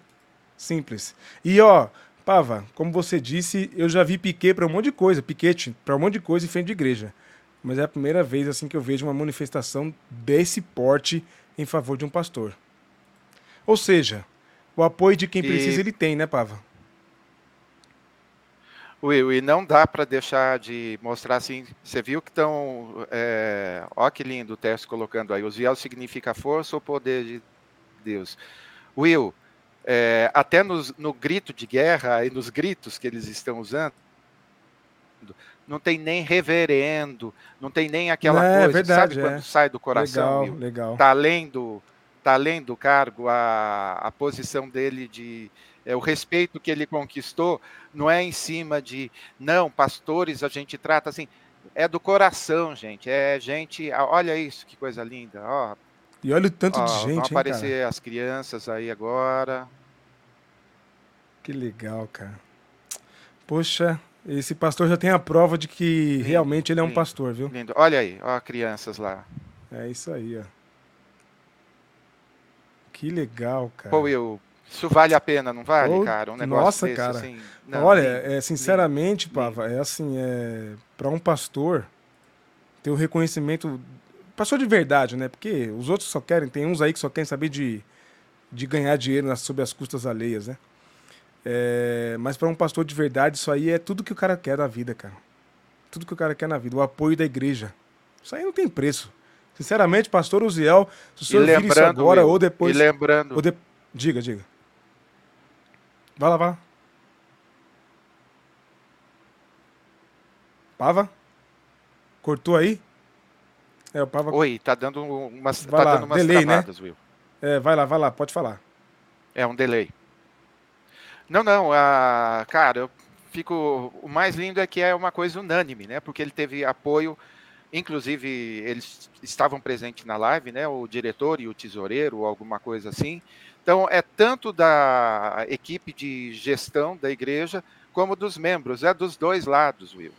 Simples. E ó, Pava, como você disse, eu já vi piquet para um monte de coisa, piquete para um monte de coisa em frente de igreja. Mas é a primeira vez assim que eu vejo uma manifestação desse porte em favor de um pastor. Ou seja, o apoio de quem e... precisa ele tem, né, Pava? Will, e não dá para deixar de mostrar assim. Você viu que estão. É, ó, que lindo o texto colocando aí. O Ziel significa força ou poder de Deus. Will, é, até nos, no grito de guerra e nos gritos que eles estão usando, não tem nem reverendo, não tem nem aquela é, coisa, verdade, sabe é. quando sai do coração? Legal, legal. Tá além do, tá além do cargo, a, a posição dele de é, o respeito que ele conquistou não é em cima de não, pastores a gente trata assim, é do coração, gente. É gente. Olha isso, que coisa linda. Ó, e olha o tanto ó, de gente. Vão aparecer hein, as crianças aí agora. Que legal, cara. Poxa, esse pastor já tem a prova de que lindo, realmente ele é um lindo, pastor, viu? Lindo. Olha aí, ó, crianças lá. É isso aí, ó. Que legal, cara. Pô, eu. Isso vale a pena, não vale, oh, cara? Um negócio nossa, desse, cara. Assim, não, Olha, é, sinceramente, Pava, é assim, é, para um pastor ter o reconhecimento. Pastor de verdade, né? Porque os outros só querem, tem uns aí que só querem saber de, de ganhar dinheiro nas, sob as custas alheias, né? É, mas para um pastor de verdade, isso aí é tudo que o cara quer na vida, cara. Tudo que o cara quer na vida. O apoio da igreja. Isso aí não tem preço. Sinceramente, pastor Uziel, se o senhor vir isso agora ou depois. E lembrando. Ou de... Diga, diga. Vai lá, vai lá. Pava? Cortou aí? É, Pava. Oi, tá dando umas, vai tá lá. dando umas delay, né? travadas, né? Will. É, vai lá, vai lá, pode falar. É um delay. Não, não, a, cara, eu fico. O mais lindo é que é uma coisa unânime, né? Porque ele teve apoio, inclusive eles estavam presentes na live, né? O diretor e o tesoureiro, ou alguma coisa assim. Então é tanto da equipe de gestão da igreja como dos membros, é dos dois lados, Will.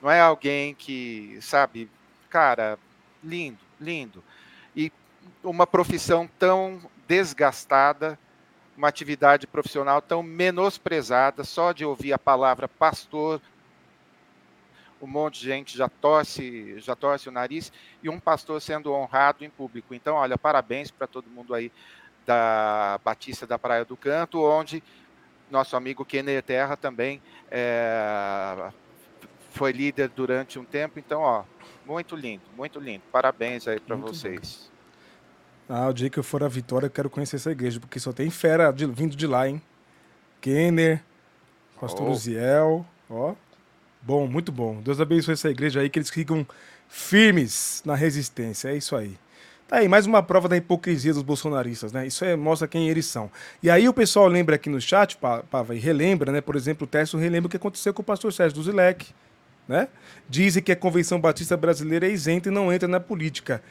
Não é alguém que, sabe, cara, lindo, lindo. E uma profissão tão desgastada uma atividade profissional tão menosprezada, só de ouvir a palavra pastor, um monte de gente já torce, já torce o nariz, e um pastor sendo honrado em público. Então, olha, parabéns para todo mundo aí da Batista da Praia do Canto, onde nosso amigo Kenner Terra também é, foi líder durante um tempo. Então, ó, muito lindo, muito lindo. Parabéns aí para vocês. Ah, o dia que eu for a Vitória, eu quero conhecer essa igreja, porque só tem fera de, vindo de lá, hein? Kenner, Pastor oh. Uziel, ó. Bom, muito bom. Deus abençoe essa igreja aí, que eles ficam firmes na resistência. É isso aí. Tá aí, mais uma prova da hipocrisia dos bolsonaristas, né? Isso é, mostra quem eles são. E aí o pessoal lembra aqui no chat, Pava, e relembra, né? Por exemplo, o Tércio relembra o que aconteceu com o pastor Sérgio Duzilek, né? Dizem que a Convenção Batista Brasileira é isenta e não entra na política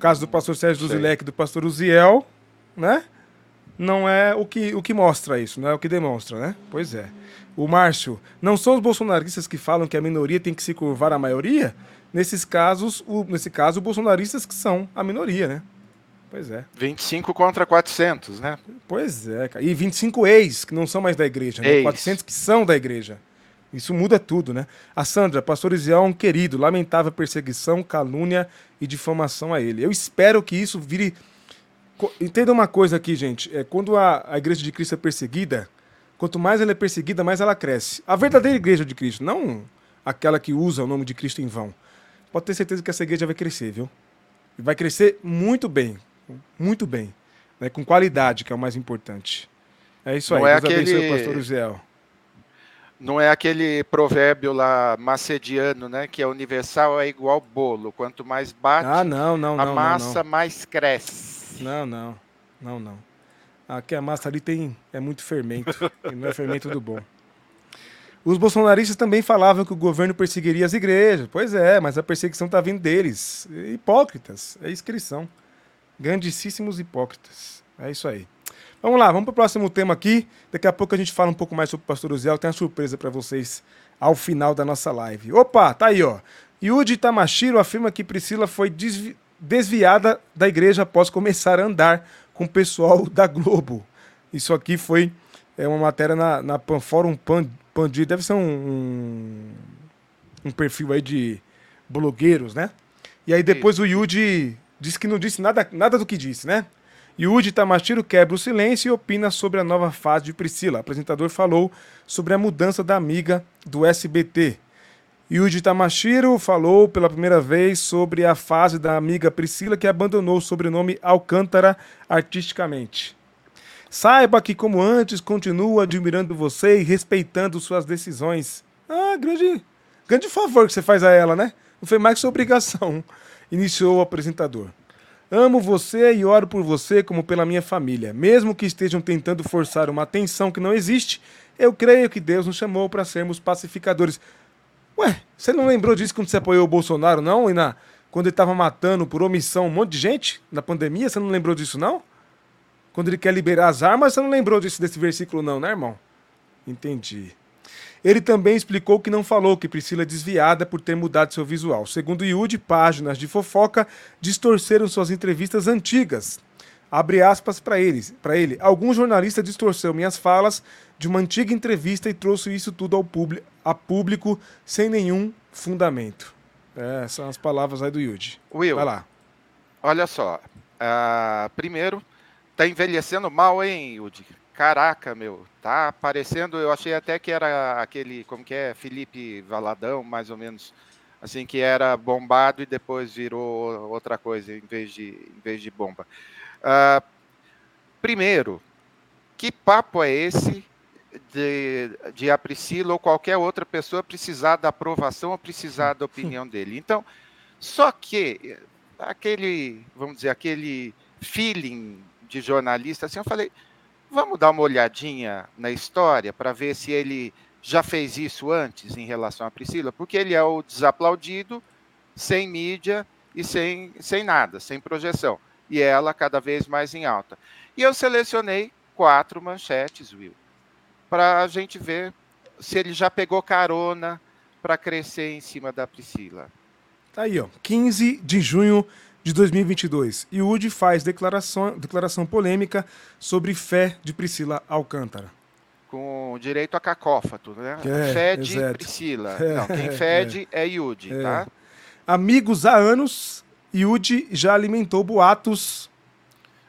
caso do pastor Sérgio Duzilek e do pastor Uziel, né? Não é o que, o que mostra isso, não é o que demonstra, né? Pois é. O Márcio, não são os bolsonaristas que falam que a minoria tem que se curvar à maioria? Nesses casos, o, nesse caso, bolsonaristas que são a minoria, né? Pois é. 25 contra 400, né? Pois é, cara. E 25 ex, que não são mais da igreja, né? 400 que são da igreja. Isso muda tudo, né? A Sandra, pastor Isiel é um querido, lamentável perseguição, calúnia e difamação a ele. Eu espero que isso vire. Entenda uma coisa aqui, gente. É, quando a, a igreja de Cristo é perseguida, quanto mais ela é perseguida, mais ela cresce. A verdadeira igreja de Cristo, não aquela que usa o nome de Cristo em vão. Pode ter certeza que essa igreja vai crescer, viu? E vai crescer muito bem. Muito bem. Né? Com qualidade, que é o mais importante. É isso aí. Não é Deus aquele... abençoe, pastor Isiel. Não é aquele provérbio lá macediano, né? Que é universal é igual bolo. Quanto mais bate ah, não, não, a não, massa, mais cresce. Não, não. Não, não. Aqui a massa ali tem é muito fermento. e não é fermento do bom. Os bolsonaristas também falavam que o governo perseguiria as igrejas. Pois é, mas a perseguição está vindo deles. Hipócritas. É inscrição. Grandíssimos hipócritas. É isso aí. Vamos lá, vamos para o próximo tema aqui. Daqui a pouco a gente fala um pouco mais sobre o pastor Uziel. Tem uma surpresa para vocês ao final da nossa live. Opa, tá aí, ó. Yudi Tamashiro afirma que Priscila foi desvi desviada da igreja após começar a andar com o pessoal da Globo. Isso aqui foi é, uma matéria na, na Panforum Pan, Pandi. Deve ser um, um, um, perfil aí de blogueiros, né? E aí depois o Yudi disse que não disse nada, nada do que disse, né? Yuji Tamashiro quebra o silêncio e opina sobre a nova fase de Priscila. O apresentador falou sobre a mudança da amiga do SBT. Yuji Tamashiro falou pela primeira vez sobre a fase da amiga Priscila que abandonou o sobrenome Alcântara artisticamente. Saiba que, como antes, continuo admirando você e respeitando suas decisões. Ah, grande, grande favor que você faz a ela, né? Não foi mais que sua obrigação, iniciou o apresentador. Amo você e oro por você como pela minha família. Mesmo que estejam tentando forçar uma tensão que não existe, eu creio que Deus nos chamou para sermos pacificadores. Ué, você não lembrou disso quando você apoiou o Bolsonaro, não? Na, quando ele tava matando por omissão um monte de gente na pandemia, você não lembrou disso, não? Quando ele quer liberar as armas, você não lembrou disso, desse versículo, não, né, irmão? Entendi. Ele também explicou que não falou que Priscila é desviada por ter mudado seu visual. Segundo Yudi, páginas de fofoca distorceram suas entrevistas antigas. Abre aspas para ele, para ele. Algum jornalista distorceu minhas falas de uma antiga entrevista e trouxe isso tudo ao público, a público sem nenhum fundamento. É, são as palavras aí do Yudi. Will, Vai lá. olha só. ah, primeiro, tá envelhecendo mal, hein, Yudi? Caraca, meu, tá parecendo. Eu achei até que era aquele, como que é, Felipe Valadão, mais ou menos, assim, que era bombado e depois virou outra coisa em vez de, em vez de bomba. Ah, primeiro, que papo é esse de, de a Priscila ou qualquer outra pessoa precisar da aprovação ou precisar da opinião dele? Então, só que aquele, vamos dizer, aquele feeling de jornalista, assim, eu falei, vamos dar uma olhadinha na história para ver se ele já fez isso antes em relação à Priscila, porque ele é o desaplaudido, sem mídia e sem, sem nada, sem projeção. E ela cada vez mais em alta. E eu selecionei quatro manchetes, Will, para a gente ver se ele já pegou carona para crescer em cima da Priscila. Tá aí, ó. 15 de junho de 2022. Yudi faz declaração, declaração polêmica sobre fé de Priscila Alcântara. com direito a cacófato, né? É, fede exato. Priscila. É, Não, quem fede é, Yudi, É. tá? Amigos há anos, Yudi já alimentou boatos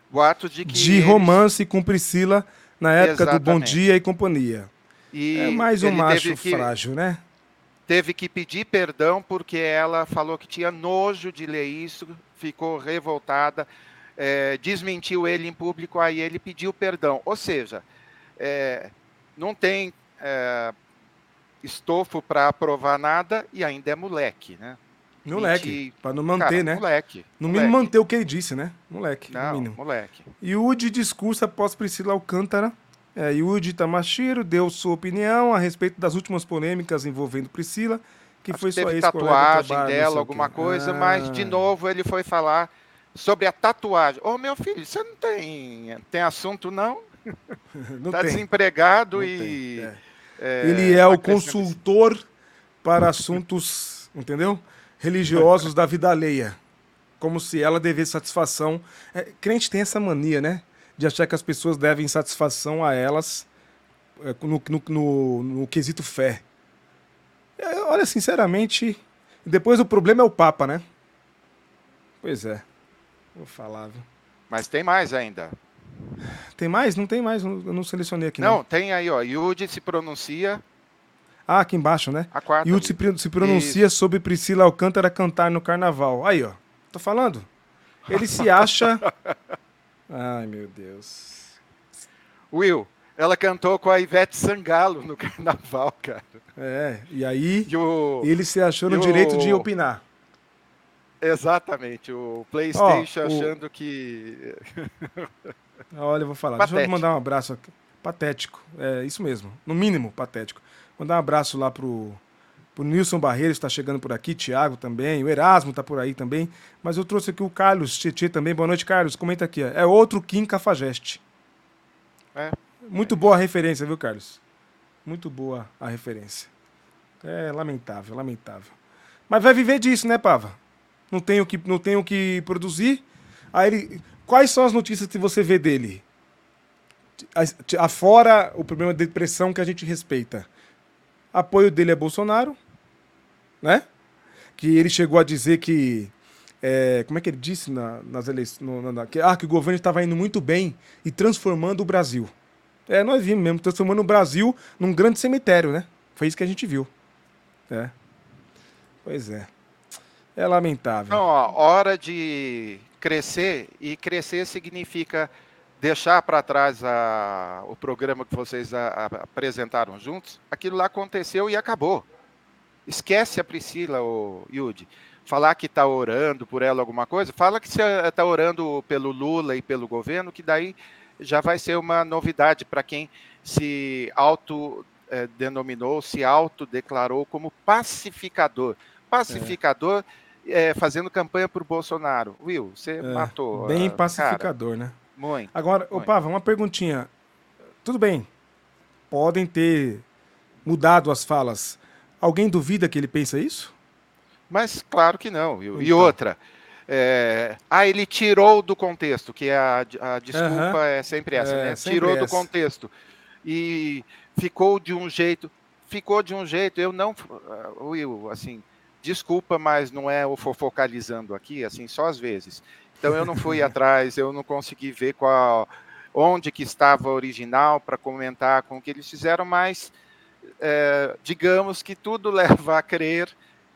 Boato de que de eles- romance com Priscila na época do Bom Exatamente. Dia e Companhia. e É mais um macho que, frágil, né? Teve que pedir perdão porque ela falou que tinha nojo de ler isso, ficou revoltada, é, desmentiu ele em público, aí ele pediu perdão. Ou seja, é, não tem é, estofo para aprovar nada e ainda é moleque, né? Moleque, pra não manter, Cara, né? Moleque. No moleque. mínimo manter o que ele disse, né? Moleque, no Não, mínimo. moleque. Yudi discursa após Priscila Alcântara. É, Yudi Tamashiro deu sua opinião a respeito das últimas polêmicas envolvendo Priscila, que Acho foi que sua teve de tatuagem trabalho, dela, alguma coisa, mas de Ah, novo ele foi falar sobre a tatuagem. Ô meu filho, você não tem, tem assunto não? Tá tem, desempregado não e. tem, é. é, Ele é tá o consultor para assuntos, entendeu? Religiosos da vida alheia. Como se ela devesse satisfação. É, crente tem essa mania, né? De achar que as pessoas devem satisfação a elas é, no, no, no- no quesito fé. É, olha, sinceramente, depois o problema é o Papa, né? Pois é. Vou falar, viu? Mas tem mais ainda. Tem mais? Não tem mais. Eu não selecionei aqui. Não. Não, tem aí, ó. Yudi se pronuncia Ah, aqui embaixo, né? a quarta. Yudi se, pronuncia sobre Priscila Alcântara cantar no carnaval. Aí, ó. Tô falando? Ele se acha. Ai, meu Deus. Will, ela cantou com a Ivete Sangalo no carnaval, cara. É, e aí E o... ele se achou no e o- direito de opinar. Exatamente, o PlayStation Ó, o- achando que. Olha, eu vou falar. Deixa eu Patético. mandar um abraço aqui. Patético. É isso mesmo. No mínimo, patético. Mandar um abraço lá pro, pro Nilson Barreiros, que tá chegando por aqui, Thiago também, o Erasmo tá por aí também. Mas eu trouxe aqui o Carlos Tietê também. Boa noite, Carlos. Comenta aqui. ó. É outro Kim Cafajeste. É. Muito boa a referência, viu, Carlos? Muito boa a referência. É lamentável, lamentável. Mas vai viver disso, né, Pava? Não tem o que, não tem o que produzir. Aí ele, quais são as notícias que você vê dele? Afora o problema de depressão que a gente respeita. Apoio dele é Bolsonaro, né? Que ele chegou a dizer que. é, como é que ele disse na- nas eleições? no- na- que, ah, que o governo estava indo muito bem e transformando o Brasil. É, nós vimos mesmo, transformando o Brasil num grande cemitério, né? Foi isso que a gente viu. É. Pois é. É lamentável. Não, ó, hora de crescer, e crescer significa deixar para trás a- o programa que vocês a- a- apresentaram juntos. Aquilo lá aconteceu e acabou. Esquece a Priscila, o Yudi. Falar que está orando por ela alguma coisa, fala que você está orando pelo Lula e pelo governo, que daí já vai ser uma novidade para quem se auto é, denominou, se autodeclarou como pacificador. Pacificador é. fazendo campanha por Bolsonaro. Will, você é, matou. Bem uh, pacificador, cara. né? Muito. Agora, muito. Pava, uma perguntinha. Tudo bem, podem ter mudado as falas. Alguém duvida que ele pensa isso? Mas claro que não. Então. E outra, é, ah, ele tirou do contexto, que é a, a desculpa uhum. é sempre essa, é, né? Sempre tirou essa. do contexto. E ficou de um jeito, ficou de um jeito, eu não, Will, assim, desculpa, mas não é o focalizando aqui, assim, só às vezes. Então eu não fui atrás, eu não consegui ver qual, onde que estava original para comentar com o que eles fizeram, mas é, digamos que tudo leva a crer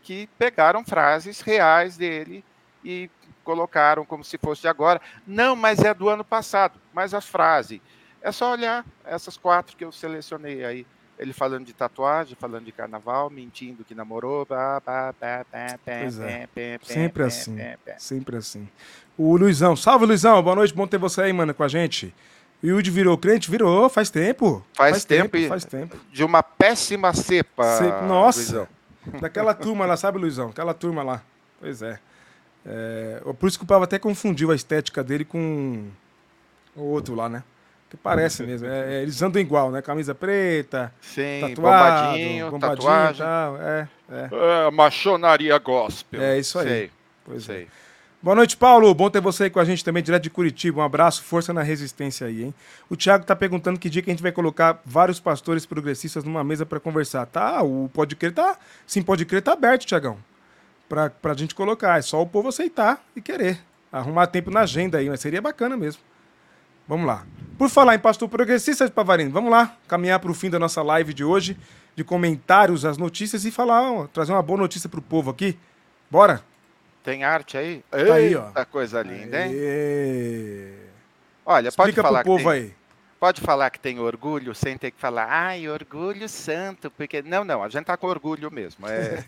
que pegaram frases reais dele e colocaram como se fosse de agora. Não, mas é do ano passado. Mas a frase, é só olhar essas quatro que eu selecionei aí. Ele falando de tatuagem, falando de carnaval, mentindo que namorou. É. sempre assim. Sempre assim. O Luizão, salve Luizão, boa noite, bom ter você aí, mano, com a gente. E o de virou crente? Virou, faz tempo. Faz, faz tempo, tempo, faz tempo. De uma péssima cepa. cepa. Nossa. Luizão. Daquela turma lá, sabe, Luizão? Aquela turma lá. Pois é. é. Por isso que o Pavo até confundiu a estética dele com o outro lá, né? Que parece mesmo. É, é, eles andam igual, né? Camisa preta, Sim, tatuado, bombadinho, bombadinho tatuagem. Tal, é, é. é, machonaria gospel. É isso aí. Sei. Pois é. Sei. é. Boa noite, Paulo. Bom ter você aí com a gente também, direto de Curitiba. Um abraço, força na resistência aí, hein? O Thiago tá perguntando que dia que a gente vai colocar vários pastores progressistas numa mesa para conversar. Tá, o Pode Crer tá. Sim, Pode Crer tá aberto, Tiagão. Pra, pra gente colocar. É só o povo aceitar e querer. Arrumar tempo na agenda aí, mas seria bacana mesmo. Vamos lá. Por falar em pastor progressista de Pavarino, vamos lá caminhar para o fim da nossa live de hoje, de comentários, as notícias e falar, ó, trazer uma boa notícia pro povo aqui. Bora? Tem arte aí? Tá aí, ó. coisa linda, hein? Aê. Olha, Explica pode falar pro povo tem, aí. Pode falar que tem orgulho sem ter que falar, ai, orgulho santo, porque não, não, a gente tá com orgulho mesmo. É...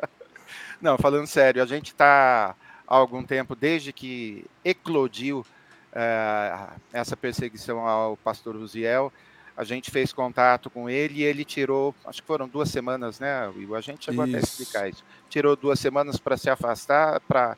não, falando sério, a gente está há algum tempo desde que eclodiu é, essa perseguição ao pastor Uziel, a gente fez contato com ele e ele tirou, acho que foram duas semanas, né? A gente chegou isso. até a explicar isso. Tirou duas semanas para se afastar, para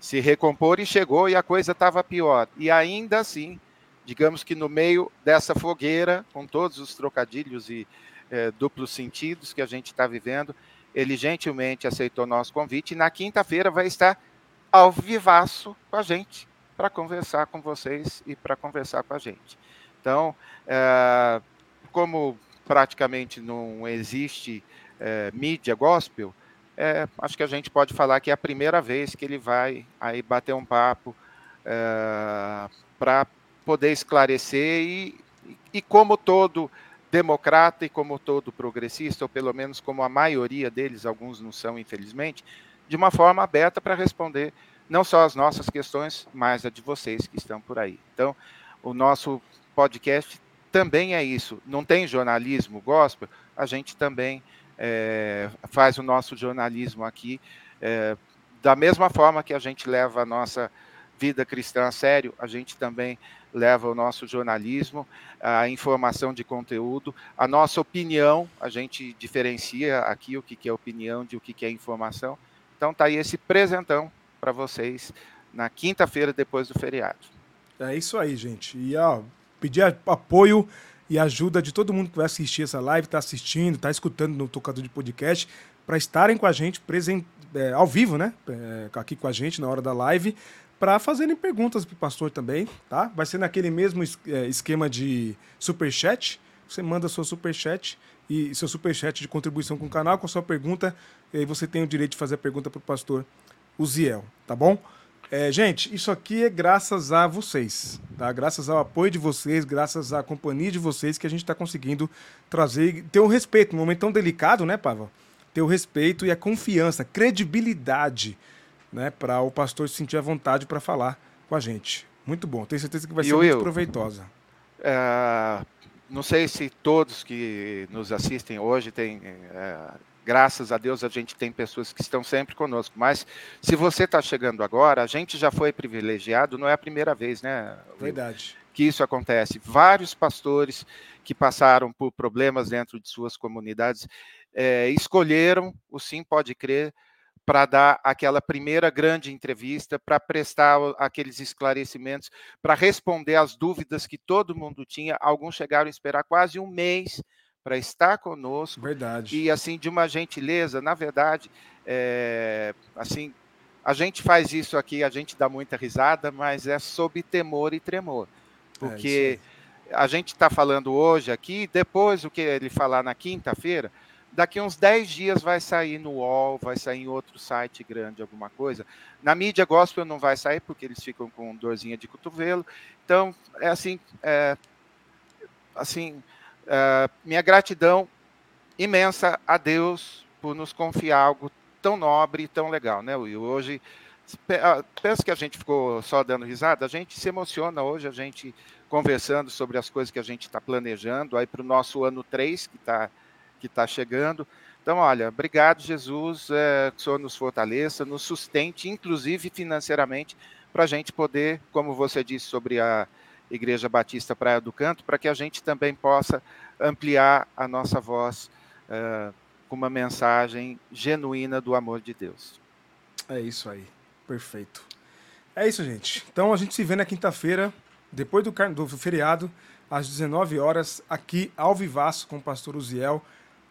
se recompor e chegou e a coisa estava pior. E ainda assim, digamos que no meio dessa fogueira, com todos os trocadilhos e é, duplos sentidos que a gente está vivendo, ele gentilmente aceitou nosso convite e na quinta-feira vai estar ao vivaço com a gente para conversar com vocês e para conversar com a gente. Então, é, como praticamente não existe é, mídia gospel, é, acho que a gente pode falar que é a primeira vez que ele vai aí bater um papo para poder esclarecer e, e como todo democrata e como todo progressista, ou pelo menos como a maioria deles, alguns não são, infelizmente, de uma forma aberta para responder não só as nossas questões, mas a de vocês que estão por aí. Então, o nosso podcast também é isso. Não tem jornalismo gospel, a gente também é, faz o nosso jornalismo aqui. É, da mesma forma que a gente leva a nossa vida cristã a sério, a gente também leva o nosso jornalismo, a informação de conteúdo, a nossa opinião, a gente diferencia aqui o que é opinião de o que é informação. Então tá aí esse presentão para vocês na quinta-feira depois do feriado. É isso aí, gente. E ó, pedir apoio e ajuda de todo mundo que vai assistir essa live, está assistindo, está escutando no tocador de podcast, para estarem com a gente present, é, ao vivo, né? É, aqui com a gente na hora da live, para fazerem perguntas para o pastor também, tá? Vai ser naquele mesmo é, esquema de super chat. Você manda seu super chat e seu super chat de contribuição com o canal com a sua pergunta, e aí você tem o direito de fazer a pergunta para o pastor Uziel, tá bom? É, gente, isso aqui é graças a vocês, tá? Graças ao apoio de vocês, graças à companhia de vocês que a gente está conseguindo trazer, ter o um respeito, num momento tão delicado, né, Pava? Ter o respeito e a confiança, credibilidade, né, para o pastor se sentir à vontade para falar com a gente. Muito bom, tenho certeza que vai ser muito proveitosa. É, não sei se todos que nos assistem hoje têm é, graças a Deus a gente tem pessoas que estão sempre conosco. Mas se você está chegando agora, a gente já foi privilegiado, não é a primeira vez, né? Verdade. Que isso acontece. Vários pastores que passaram por problemas dentro de suas comunidades é, escolheram o Sim Pode Crer para dar aquela primeira grande entrevista, para prestar aqueles esclarecimentos, para responder às dúvidas que todo mundo tinha. Alguns chegaram a esperar quase um mês para estar conosco. Verdade. E assim, de uma gentileza, na verdade, é, assim, a gente faz isso aqui, a gente dá muita risada, mas é sob temor e tremor. É porque é a gente está falando hoje aqui, depois o que ele falar na quinta-feira, daqui uns 10 dias vai sair no UOL, vai sair em outro site grande, alguma coisa. Na mídia gospel não vai sair, porque eles ficam com dorzinha de cotovelo. Então, é assim, é, assim é, minha gratidão imensa a Deus por nos confiar algo tão nobre e tão legal, né, Will? Hoje, ah, penso que a gente ficou só dando risada, a gente se emociona hoje, a gente conversando sobre as coisas que a gente está planejando aí para o nosso ano 3, que está que está chegando. Então, olha, obrigado, Jesus, é, que o Senhor nos fortaleça, nos sustente, inclusive financeiramente, para a gente poder, como você disse sobre a Igreja Batista Praia do Canto, para que a gente também possa ampliar a nossa voz é, com uma mensagem genuína do amor de Deus. É isso aí, perfeito. É isso, gente. Então a gente se vê na quinta-feira, depois do, do feriado, às 19 horas, aqui ao Vivaço com o pastor Uziel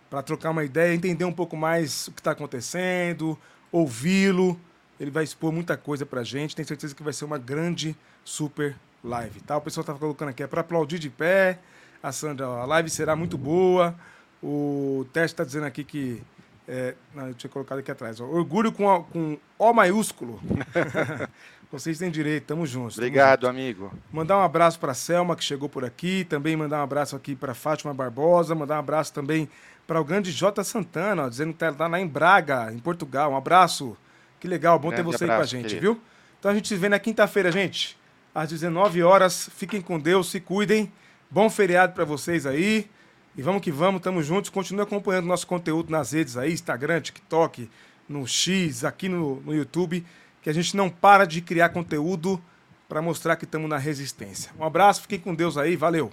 para trocar uma ideia, entender um pouco mais o que está acontecendo, ouvi-lo. Ele vai expor muita coisa para a gente. Tenho certeza que vai ser uma grande, super live. Tá? O pessoal está colocando aqui, é para aplaudir de pé. A Sandra, a live será muito boa. O teste está dizendo aqui que. É, não, eu tinha colocado aqui atrás. Ó, orgulho com, com O maiúsculo. Vocês têm direito, tamo juntos. Obrigado, juntos. amigo. Mandar um abraço para Selma, que chegou por aqui. Também mandar um abraço aqui para Fátima Barbosa. Mandar um abraço também para o grande J Santana, ó, dizendo que está lá em Braga, em Portugal. Um abraço. Que legal, bom grande ter você abraço, aí com a gente, querido. viu? Então a gente se vê na quinta-feira, gente. Às 19 horas. Fiquem com Deus, se cuidem. Bom feriado para vocês aí. E vamos que vamos, tamo juntos. Continue acompanhando nosso conteúdo nas redes aí, Instagram, TikTok, no X, aqui no, no YouTube que a gente não para de criar conteúdo para mostrar que estamos na resistência. Um abraço, fiquem com Deus aí, valeu!